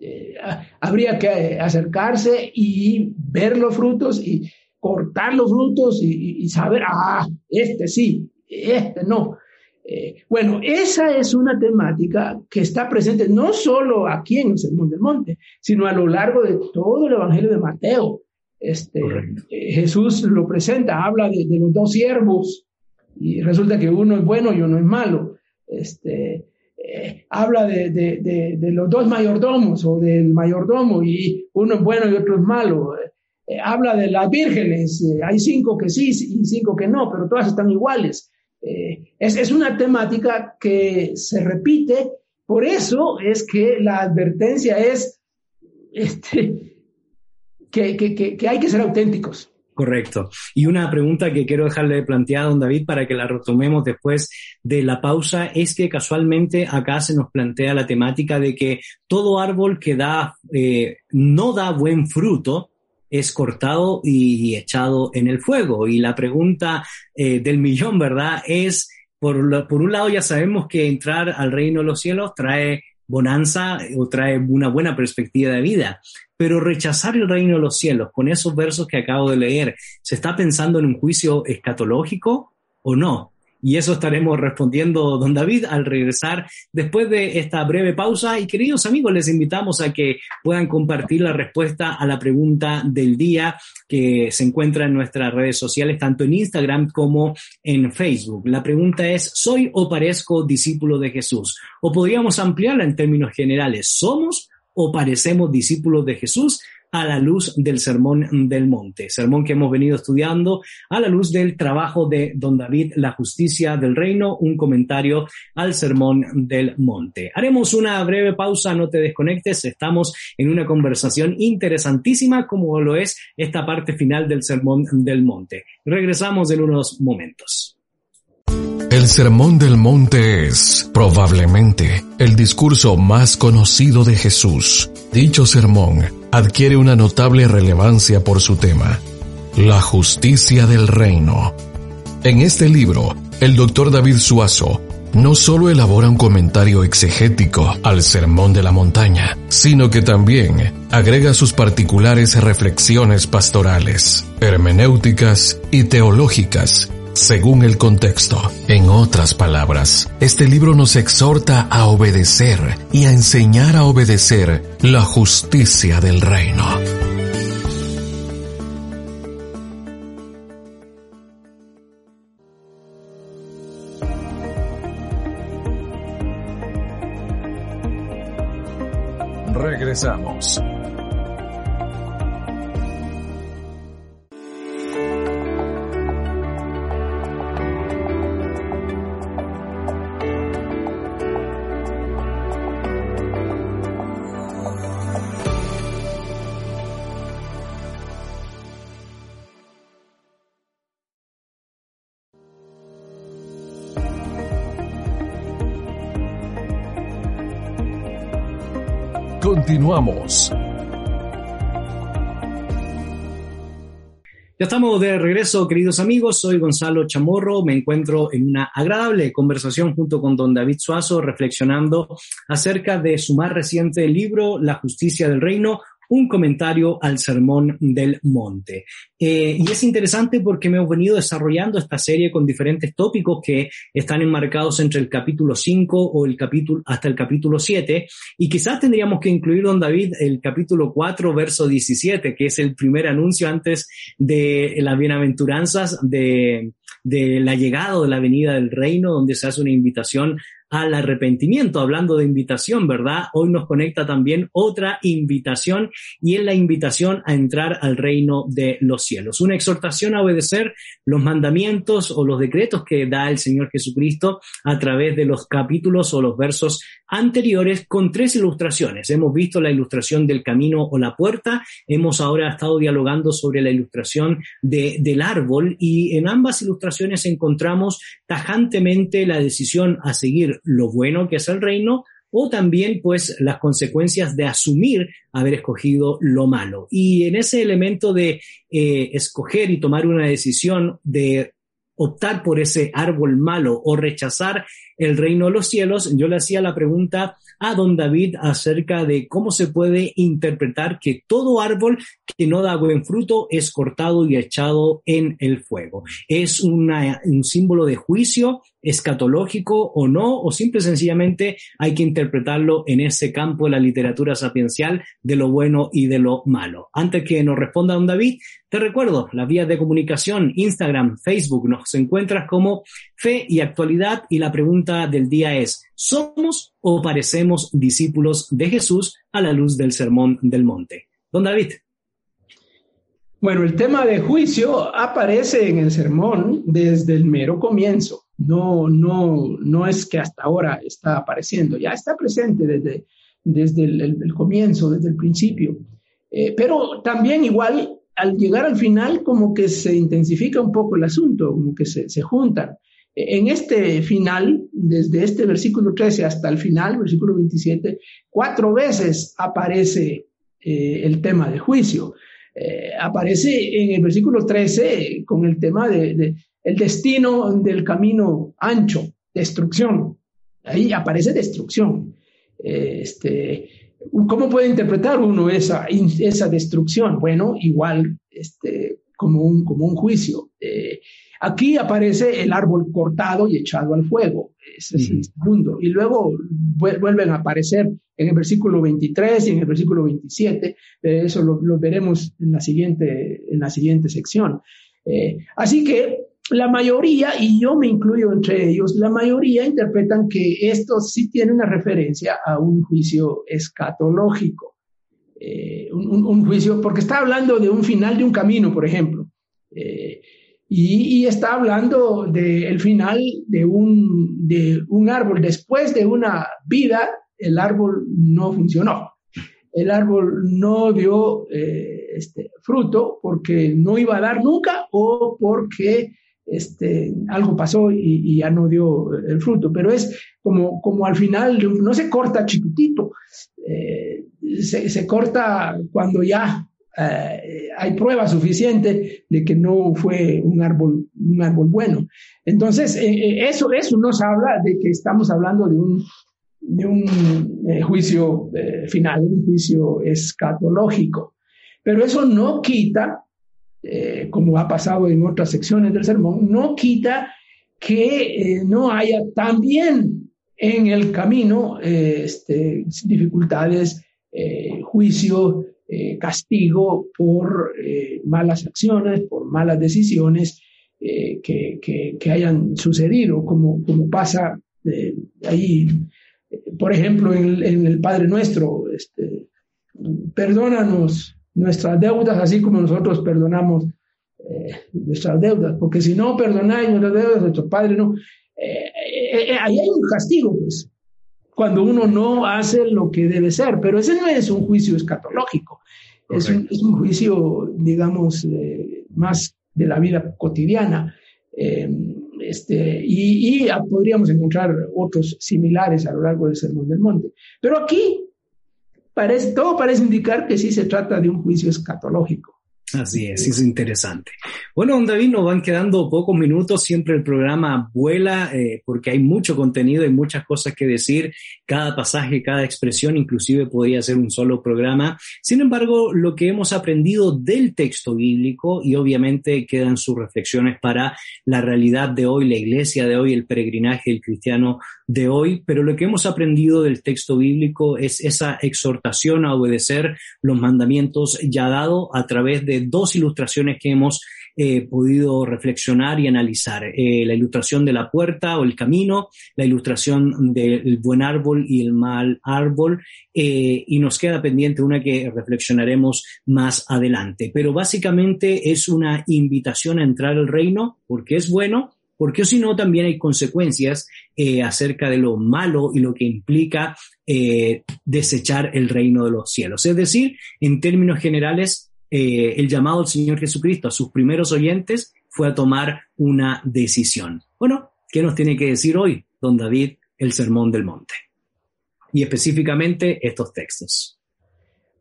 Eh, habría que acercarse y ver los frutos y cortar los frutos y, saber, ah, este sí, este no. Eh, bueno, esa es una temática que está presente no solo aquí en el Sermón del Monte, sino a lo largo de todo el Evangelio de Mateo. Este, eh, Jesús lo presenta, habla de, los dos siervos y resulta que uno es bueno y uno es malo. Este, eh, habla de, los dos mayordomos o del mayordomo y uno es bueno y otro es malo. Eh, habla de las vírgenes, hay cinco que sí y cinco que no, pero todas están iguales. Es, es, una temática que se repite, por eso es que la advertencia es, este, que, hay que ser auténticos. Correcto. Y una pregunta que quiero dejarle planteada a don David para que la retomemos después de la pausa es que casualmente acá se nos plantea la temática de que todo árbol que da, eh, no da buen fruto es cortado y echado en el fuego. Y la pregunta eh, del millón, ¿verdad? Es, por, por un lado ya sabemos que entrar al reino de los cielos trae bonanza o trae una buena perspectiva de vida. Pero rechazar el reino de los cielos con esos versos que acabo de leer, ¿se está pensando en un juicio escatológico o no? Y eso estaremos respondiendo, don David, al regresar después de esta breve pausa. Y queridos amigos, les invitamos a que puedan compartir la respuesta a la pregunta del día que se encuentra en nuestras redes sociales, tanto en Instagram como en Facebook. La pregunta es, ¿soy o parezco discípulo de Jesús? O podríamos ampliarla en términos generales, ¿somos o parecemos discípulos de Jesús? A la luz del Sermón del Monte, sermón que hemos venido estudiando a la luz del trabajo de don David, La justicia del reino, un comentario al Sermón del Monte. Haremos una breve pausa, no te desconectes, estamos en una conversación interesantísima como lo es esta parte final del Sermón del Monte. Regresamos en unos momentos. El Sermón del Monte es, probablemente, el discurso más conocido de Jesús. Dicho sermón adquiere una notable relevancia por su tema, la justicia del reino. En este libro, el doctor David Suazo no solo elabora un comentario exegético al Sermón de la Montaña, sino que también agrega sus particulares reflexiones pastorales, hermenéuticas y teológicas según el contexto. En otras palabras, este libro nos exhorta a obedecer y a enseñar a obedecer la justicia del reino. Regresamos. Continuamos. Ya estamos de regreso, queridos amigos. Soy Gonzalo Chamorro. Me encuentro en una agradable conversación junto con don David Suazo, reflexionando acerca de su más reciente libro, La justicia del reino, un comentario al Sermón del Monte. Eh, y es interesante porque me hemos venido desarrollando esta serie con diferentes tópicos que están enmarcados entre el capítulo 5 o el capítulo hasta el capítulo 7 y quizás tendríamos que incluir, don David, el capítulo 4, verso 17, que es el primer anuncio antes de las bienaventuranzas de, de la llegada de la venida del reino, donde se hace una invitación al arrepentimiento. Hablando de invitación, ¿verdad? Hoy nos conecta también otra invitación y es la invitación a entrar al reino de los cielos. Una exhortación a obedecer los mandamientos o los decretos que da el Señor Jesucristo a través de los capítulos o los versos anteriores con tres ilustraciones. Hemos visto la ilustración del camino o la puerta, hemos ahora estado dialogando sobre la ilustración de, del árbol y en ambas ilustraciones encontramos tajantemente la decisión a seguir lo bueno que es el reino o también pues las consecuencias de asumir haber escogido lo malo. Y en ese elemento de eh, escoger y tomar una decisión de optar por ese árbol malo o rechazar el reino de los cielos, yo le hacía la pregunta a don David acerca de cómo se puede interpretar que todo árbol que no da buen fruto es cortado y echado en el fuego. ¿Es un símbolo de juicio escatológico o no? ¿O simple y sencillamente hay que interpretarlo en ese campo de la literatura sapiencial de lo bueno y de lo malo? Antes que nos responda don David, te recuerdo las vías de comunicación, Instagram, Facebook, nos encuentras como Fe y Actualidad y la pregunta del día es, ¿somos o parecemos discípulos de Jesús a la luz del Sermón del Monte? Don David. Bueno, el tema de juicio aparece en el sermón desde el mero comienzo. No, no, no es que hasta ahora está apareciendo, ya está presente desde, desde el, comienzo, desde el principio. Eh, pero también igual al llegar al final como que se intensifica un poco el asunto, como que se, se juntan. En este final, desde este versículo 13 hasta el final, versículo 27, cuatro veces aparece eh, el tema de juicio. Eh, aparece en el versículo 13 con el tema de, de, el destino del camino ancho, destrucción. Ahí aparece destrucción. este, ¿Cómo puede interpretar uno esa, esa destrucción? Bueno, igual este, como, un, como un juicio. Eh, aquí aparece el árbol cortado y echado al fuego. Ese es el segundo. Y luego vuelven a aparecer en el versículo 23 y en el versículo 27. eso lo, veremos en la siguiente, en la siguiente sección. Eh, así que la mayoría, y yo me incluyo entre ellos, la mayoría interpretan que esto sí tiene una referencia a un juicio escatológico. Eh, un, juicio, porque está hablando de un final de un camino, por ejemplo, eh, y, está hablando del final de un, de un árbol. Después de una vida, el árbol no funcionó. El árbol no dio eh, este, fruto porque no iba a dar nunca o porque este, algo pasó y, ya no dio el fruto, pero es como, como al final, no se corta chiquitito, eh, se, corta cuando ya eh, hay prueba suficiente de que no fue un árbol, un árbol bueno. Entonces, eh, eso, eso nos habla de que estamos hablando de un, de un juicio final, un juicio escatológico. Pero eso no quita eh, como ha pasado en otras secciones del sermón, no quita que eh, no haya también en el camino eh, este, dificultades, juicio, castigo por malas acciones, por malas decisiones que, que, hayan sucedido, como, como pasa ahí, por ejemplo, en, el Padre Nuestro, este, perdónanos nuestras deudas, así como nosotros perdonamos eh, nuestras deudas, porque si no perdonáis nuestras deudas, nuestro Padre no. Eh, eh, ahí hay un castigo, pues, cuando uno no hace lo que debe ser, pero ese no es un juicio escatológico, es un, es un, juicio, digamos, más de la vida cotidiana. Este, y, y, podríamos encontrar otros similares a lo largo del Sermón del Monte. Pero aquí parece, todo parece indicar que sí se trata de un juicio escatológico. Así es, es interesante. Bueno, David, nos van quedando pocos minutos, siempre el programa vuela eh, porque hay mucho contenido y muchas cosas que decir, cada pasaje, cada expresión, inclusive podría ser un solo programa. Sin embargo, lo que hemos aprendido del texto bíblico y obviamente quedan sus reflexiones para la realidad de hoy, la iglesia de hoy, el peregrinaje del cristiano de hoy, pero lo que hemos aprendido del texto bíblico es esa exhortación a obedecer los mandamientos ya dados a través de dos ilustraciones que hemos eh, podido reflexionar y analizar. Eh, la ilustración de la puerta o el camino, la ilustración del buen árbol y el mal árbol, eh, y nos queda pendiente una que reflexionaremos más adelante. Pero básicamente es una invitación a entrar al reino porque es bueno, porque si no también hay consecuencias acerca de lo malo y lo que implica desechar el reino de los cielos. Es decir, en términos generales, eh, el llamado del Señor Jesucristo a sus primeros oyentes fue a tomar una decisión. Bueno, ¿qué nos tiene que decir hoy don David el Sermón del Monte? Y específicamente estos textos.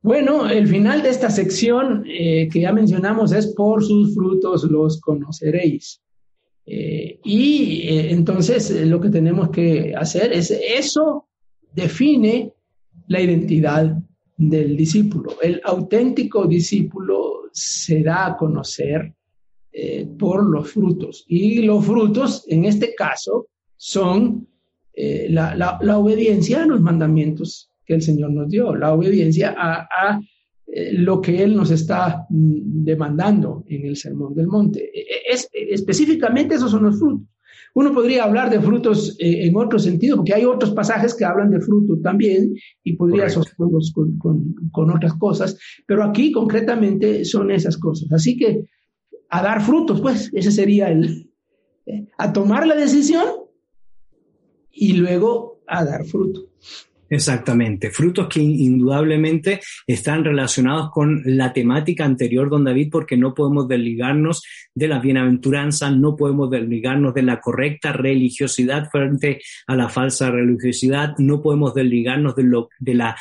Bueno, el final de esta sección eh, que ya mencionamos es por sus frutos los conoceréis. Eh, y entonces lo que tenemos que hacer es eso define la identidad del discípulo. El auténtico discípulo se da a conocer eh, por los frutos. Y los frutos, en este caso, son eh, la, obediencia a los mandamientos que el Señor nos dio, la obediencia a, eh, lo que Él nos está mm, demandando en el Sermón del Monte. E, e, es, específicamente esos son los frutos. Uno podría hablar de frutos eh, en otro sentido, porque hay otros pasajes que hablan de fruto también y podría asociarlos con, con, otras cosas, pero aquí concretamente son esas cosas. Así que a dar frutos, pues ese sería el, eh, a tomar la decisión y luego a dar fruto. Exactamente, frutos que indudablemente están relacionados con la temática anterior, don David, porque no podemos desligarnos de la bienaventuranza, no podemos desligarnos de la correcta religiosidad frente a la falsa religiosidad, no podemos desligarnos de, lo, de la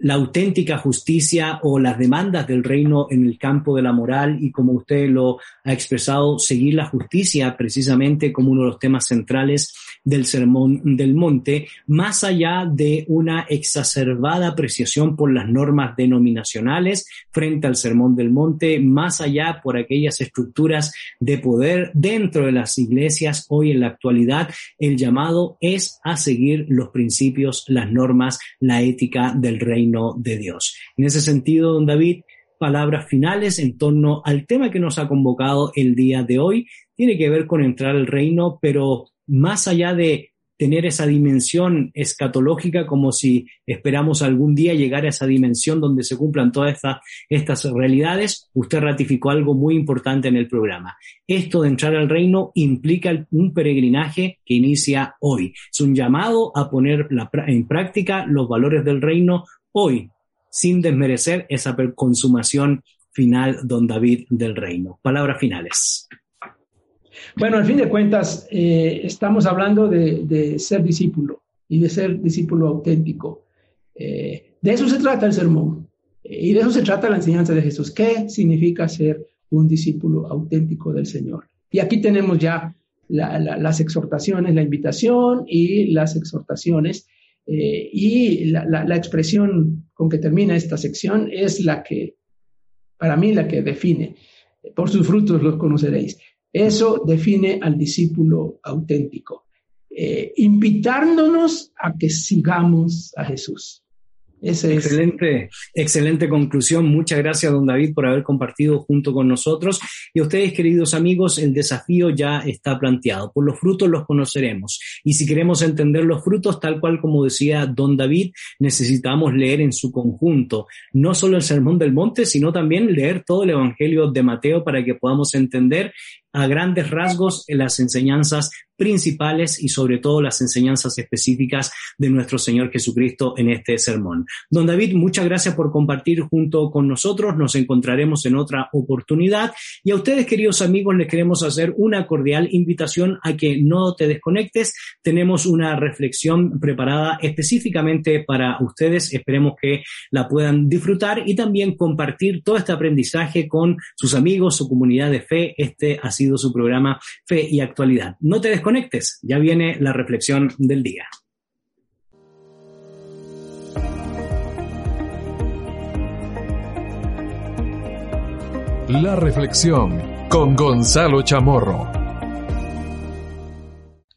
la auténtica justicia o las demandas del reino en el campo de la moral y como usted lo ha expresado, seguir la justicia precisamente como uno de los temas centrales del Sermón del Monte, más allá de una exacerbada apreciación por las normas denominacionales frente al Sermón del Monte, más allá por aquellas estructuras de poder dentro de las iglesias hoy en la actualidad, el llamado es a seguir los principios, las normas, la ética del reino de Dios. En ese sentido, don David, palabras finales en torno al tema que nos ha convocado el día de hoy. Tiene que ver con entrar al reino, pero más allá de tener esa dimensión escatológica como si esperamos algún día llegar a esa dimensión donde se cumplan todas estas, estas realidades, usted ratificó algo muy importante en el programa. Esto de entrar al reino implica un peregrinaje que inicia hoy. Es un llamado a poner en práctica los valores del reino hoy, sin desmerecer esa consumación final, don David, del reino. Palabras finales. Bueno, al fin de cuentas, eh, estamos hablando de, ser discípulo y de ser discípulo auténtico. Eh, de eso se trata el sermón eh, y de eso se trata la enseñanza de Jesús. ¿Qué significa ser un discípulo auténtico del Señor? Y aquí tenemos ya las exhortaciones, la invitación y las exhortaciones eh, y la, expresión con que termina esta sección es la que, para mí, la que define. Por sus frutos los conoceréis. Eso define al discípulo auténtico, eh, invitándonos a que sigamos a Jesús excelente, excelente conclusión. Muchas gracias, don David, por haber compartido junto con nosotros. Y ustedes, queridos amigos, el desafío ya está planteado. Por los frutos los conoceremos. Y si queremos entender los frutos, tal cual como decía don David, necesitamos leer en su conjunto, no solo el Sermón del Monte, sino también leer todo el Evangelio de Mateo para que podamos entender a grandes rasgos las enseñanzas principales y sobre todo las enseñanzas específicas de nuestro Señor Jesucristo en este sermón. Don David, muchas gracias por compartir junto con nosotros. Nos encontraremos en otra oportunidad. Y a ustedes, queridos amigos, les queremos hacer una cordial invitación a que no te desconectes. Tenemos una reflexión preparada específicamente para ustedes. Esperemos que la puedan disfrutar y también compartir todo este aprendizaje con sus amigos, su comunidad de fe. Este ha sido su programa Fe y Actualidad. No te desconectes conectes, ya viene la reflexión del día. La reflexión con Gonzalo Chamorro.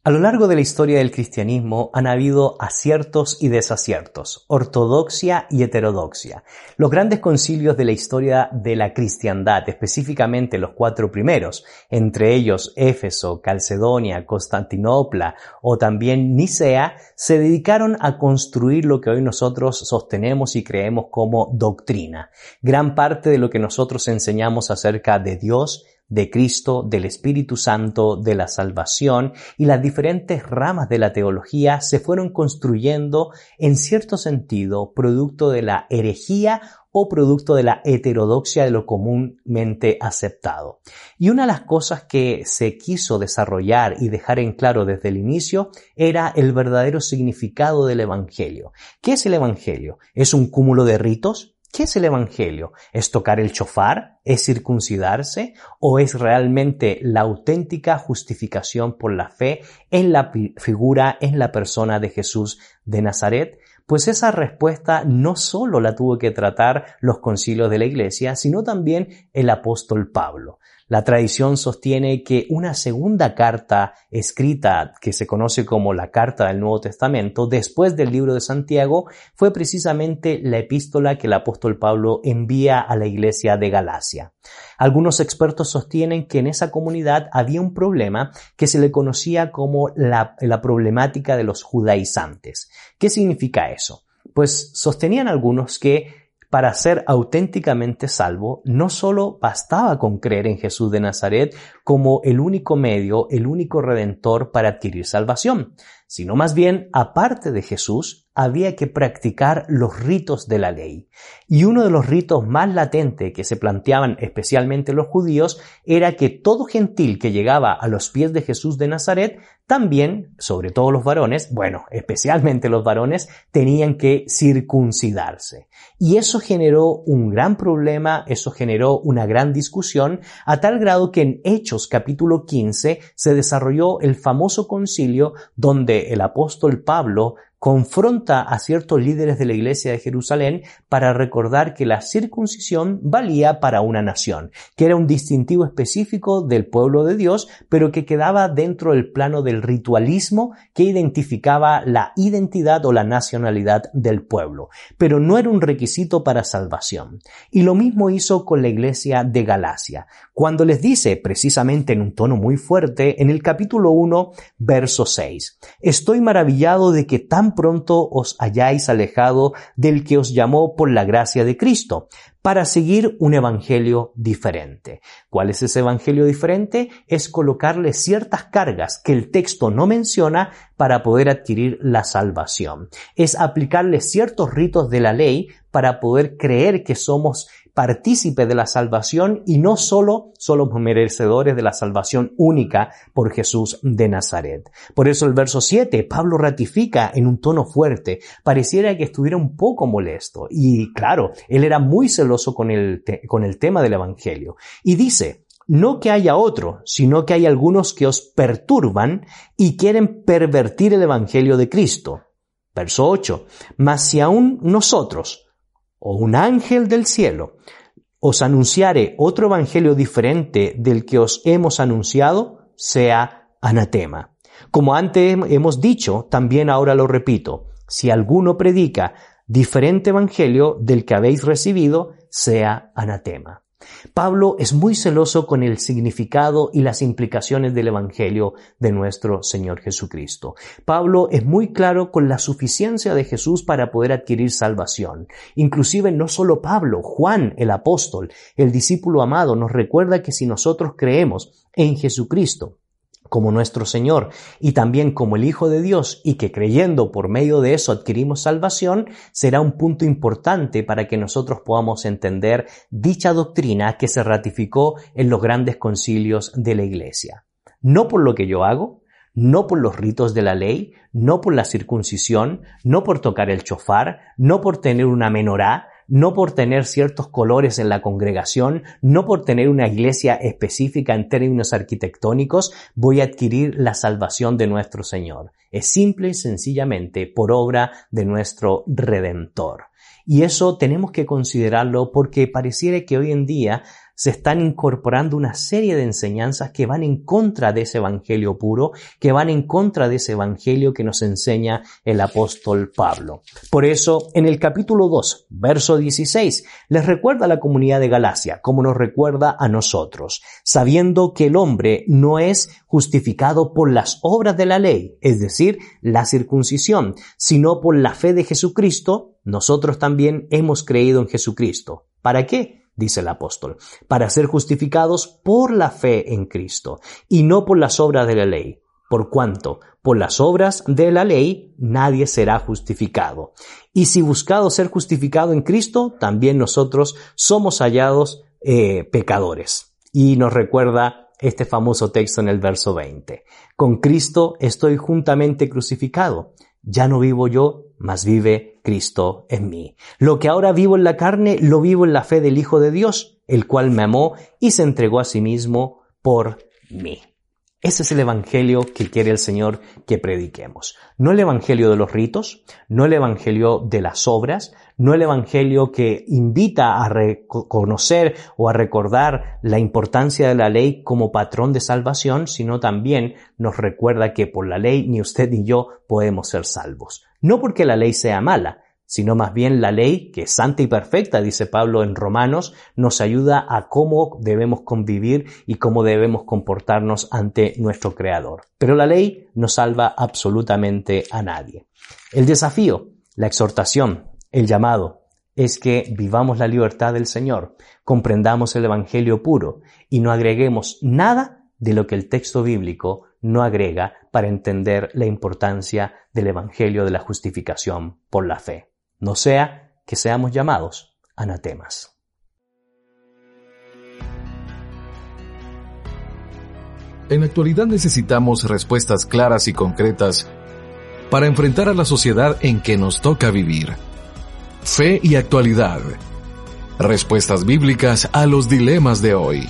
A lo largo de la historia del cristianismo han habido aciertos y desaciertos, ortodoxia y heterodoxia. Los grandes concilios de la historia de la cristiandad, específicamente los cuatro primeros, entre ellos Éfeso, Calcedonia, Constantinopla o también Nicea, se dedicaron a construir lo que hoy nosotros sostenemos y creemos como doctrina. Gran parte de lo que nosotros enseñamos acerca de Dios, de Cristo, del Espíritu Santo, de la salvación y las diferentes ramas de la teología se fueron construyendo en cierto sentido producto de la herejía o producto de la heterodoxia de lo comúnmente aceptado. Y una de las cosas que se quiso desarrollar y dejar en claro desde el inicio era el verdadero significado del Evangelio. ¿Qué es el Evangelio? ¿Es un cúmulo de ritos? ¿Qué es el Evangelio? ¿Es tocar el chofar? ¿Es circuncidarse? ¿O es realmente la auténtica justificación por la fe en la figura, en la persona de Jesús de Nazaret? Pues esa respuesta no solo la tuvo que tratar los concilios de la Iglesia, sino también el apóstol Pablo. La tradición sostiene que una segunda carta escrita, que se conoce como la Carta del Nuevo Testamento, después del libro de Santiago, fue precisamente la epístola que el apóstol Pablo envía a la iglesia de Galacia. Algunos expertos sostienen que en esa comunidad había un problema que se le conocía como la, la problemática de los judaizantes. ¿Qué significa Pues sostenían algunos que para ser auténticamente salvo, no solo bastaba con creer en Jesús de Nazaret como el único medio, el único redentor para adquirir salvación, sino más bien, aparte de Jesús, había que practicar los ritos de la ley. Y uno de los ritos más latentes que se planteaban especialmente los judíos era que todo gentil que llegaba a los pies de Jesús de Nazaret también, sobre todo los varones, bueno, especialmente los varones, tenían que circuncidarse. Y eso generó un gran problema, eso generó una gran discusión, a tal grado que en Hechos capítulo 15 se desarrolló el famoso concilio donde el apóstol Pablo confronta a ciertos líderes de la iglesia de Jerusalén para recordar que la circuncisión valía para una nación, que era un distintivo específico del pueblo de Dios, pero que quedaba dentro del plano del ritualismo que identificaba la identidad o la nacionalidad del pueblo, pero no era un requisito para salvación. Y lo mismo hizo con la iglesia de Galacia, cuando les dice, precisamente en un tono muy fuerte, en el capítulo 1, verso 6, Estoy maravillado de que pronto os hayáis alejado del que os llamó por la gracia de Cristo, para seguir un evangelio diferente. ¿Cuál es ese evangelio diferente? Es colocarle ciertas cargas que el texto no menciona para poder adquirir la salvación. Es aplicarle ciertos ritos de la ley para poder creer que somos partícipe de la salvación y no solo somos merecedores de la salvación única por Jesús de Nazaret. Por eso el verso 7, Pablo ratifica en un tono fuerte, pareciera que estuviera un poco molesto. Y claro, él era muy celoso con el, con el tema del Evangelio. Y dice, no que haya otro, sino que hay algunos que os perturban y quieren pervertir el Evangelio de Cristo. Verso 8. Mas si aún nosotros, o un ángel del cielo os anunciare otro evangelio diferente del que os hemos anunciado, sea anatema. Como antes hemos dicho, también ahora lo repito, si alguno predica diferente evangelio del que habéis recibido, sea anatema. Pablo es muy celoso con el significado y las implicaciones del Evangelio de nuestro Señor Jesucristo. Pablo es muy claro con la suficiencia de Jesús para poder adquirir salvación. Inclusive no solo Pablo, Juan el apóstol, el discípulo amado, nos recuerda que si nosotros creemos en Jesucristo, como nuestro Señor y también como el Hijo de Dios y que creyendo por medio de eso adquirimos salvación, será un punto importante para que nosotros podamos entender dicha doctrina que se ratificó en los grandes concilios de la Iglesia. No por lo que yo hago, no por los ritos de la ley, no por la circuncisión, no por tocar el chofar, no por tener una menorá, no por tener ciertos colores en la congregación, no por tener una iglesia específica en términos arquitectónicos, voy a adquirir la salvación de nuestro Señor. Es simple y sencillamente por obra de nuestro Redentor. Y eso tenemos que considerarlo porque pareciera que hoy en día se están incorporando una serie de enseñanzas que van en contra de ese evangelio puro, que van en contra de ese evangelio que nos enseña el apóstol Pablo. Por eso, en el capítulo 2, verso 16, les recuerda a la comunidad de Galacia, como nos recuerda a nosotros, sabiendo que el hombre no es justificado por las obras de la ley, es decir, la circuncisión, sino por la fe de Jesucristo, nosotros también hemos creído en Jesucristo. ¿Para qué? Dice el apóstol, para ser justificados por la fe en Cristo y no por las obras de la ley. Por cuanto, por las obras de la ley, nadie será justificado. Y si buscado ser justificado en Cristo, también nosotros somos hallados eh, pecadores. Y nos recuerda este famoso texto en el verso 20. Con Cristo estoy juntamente crucificado. Ya no vivo yo, mas vive Cristo en mí. Lo que ahora vivo en la carne, lo vivo en la fe del Hijo de Dios, el cual me amó y se entregó a sí mismo por mí. Ese es el Evangelio que quiere el Señor que prediquemos. No el Evangelio de los ritos, no el Evangelio de las obras, no el Evangelio que invita a reconocer o a recordar la importancia de la ley como patrón de salvación, sino también nos recuerda que por la ley ni usted ni yo podemos ser salvos. No porque la ley sea mala, sino más bien la ley, que es santa y perfecta, dice Pablo en Romanos, nos ayuda a cómo debemos convivir y cómo debemos comportarnos ante nuestro Creador. Pero la ley no salva absolutamente a nadie. El desafío, la exhortación, el llamado es que vivamos la libertad del Señor, comprendamos el Evangelio puro y no agreguemos nada de lo que el texto bíblico no agrega para entender la importancia del Evangelio de la justificación por la fe. No sea que seamos llamados anatemas. En la actualidad necesitamos respuestas claras y concretas para enfrentar a la sociedad en que nos toca vivir. Fe y actualidad. Respuestas bíblicas a los dilemas de hoy.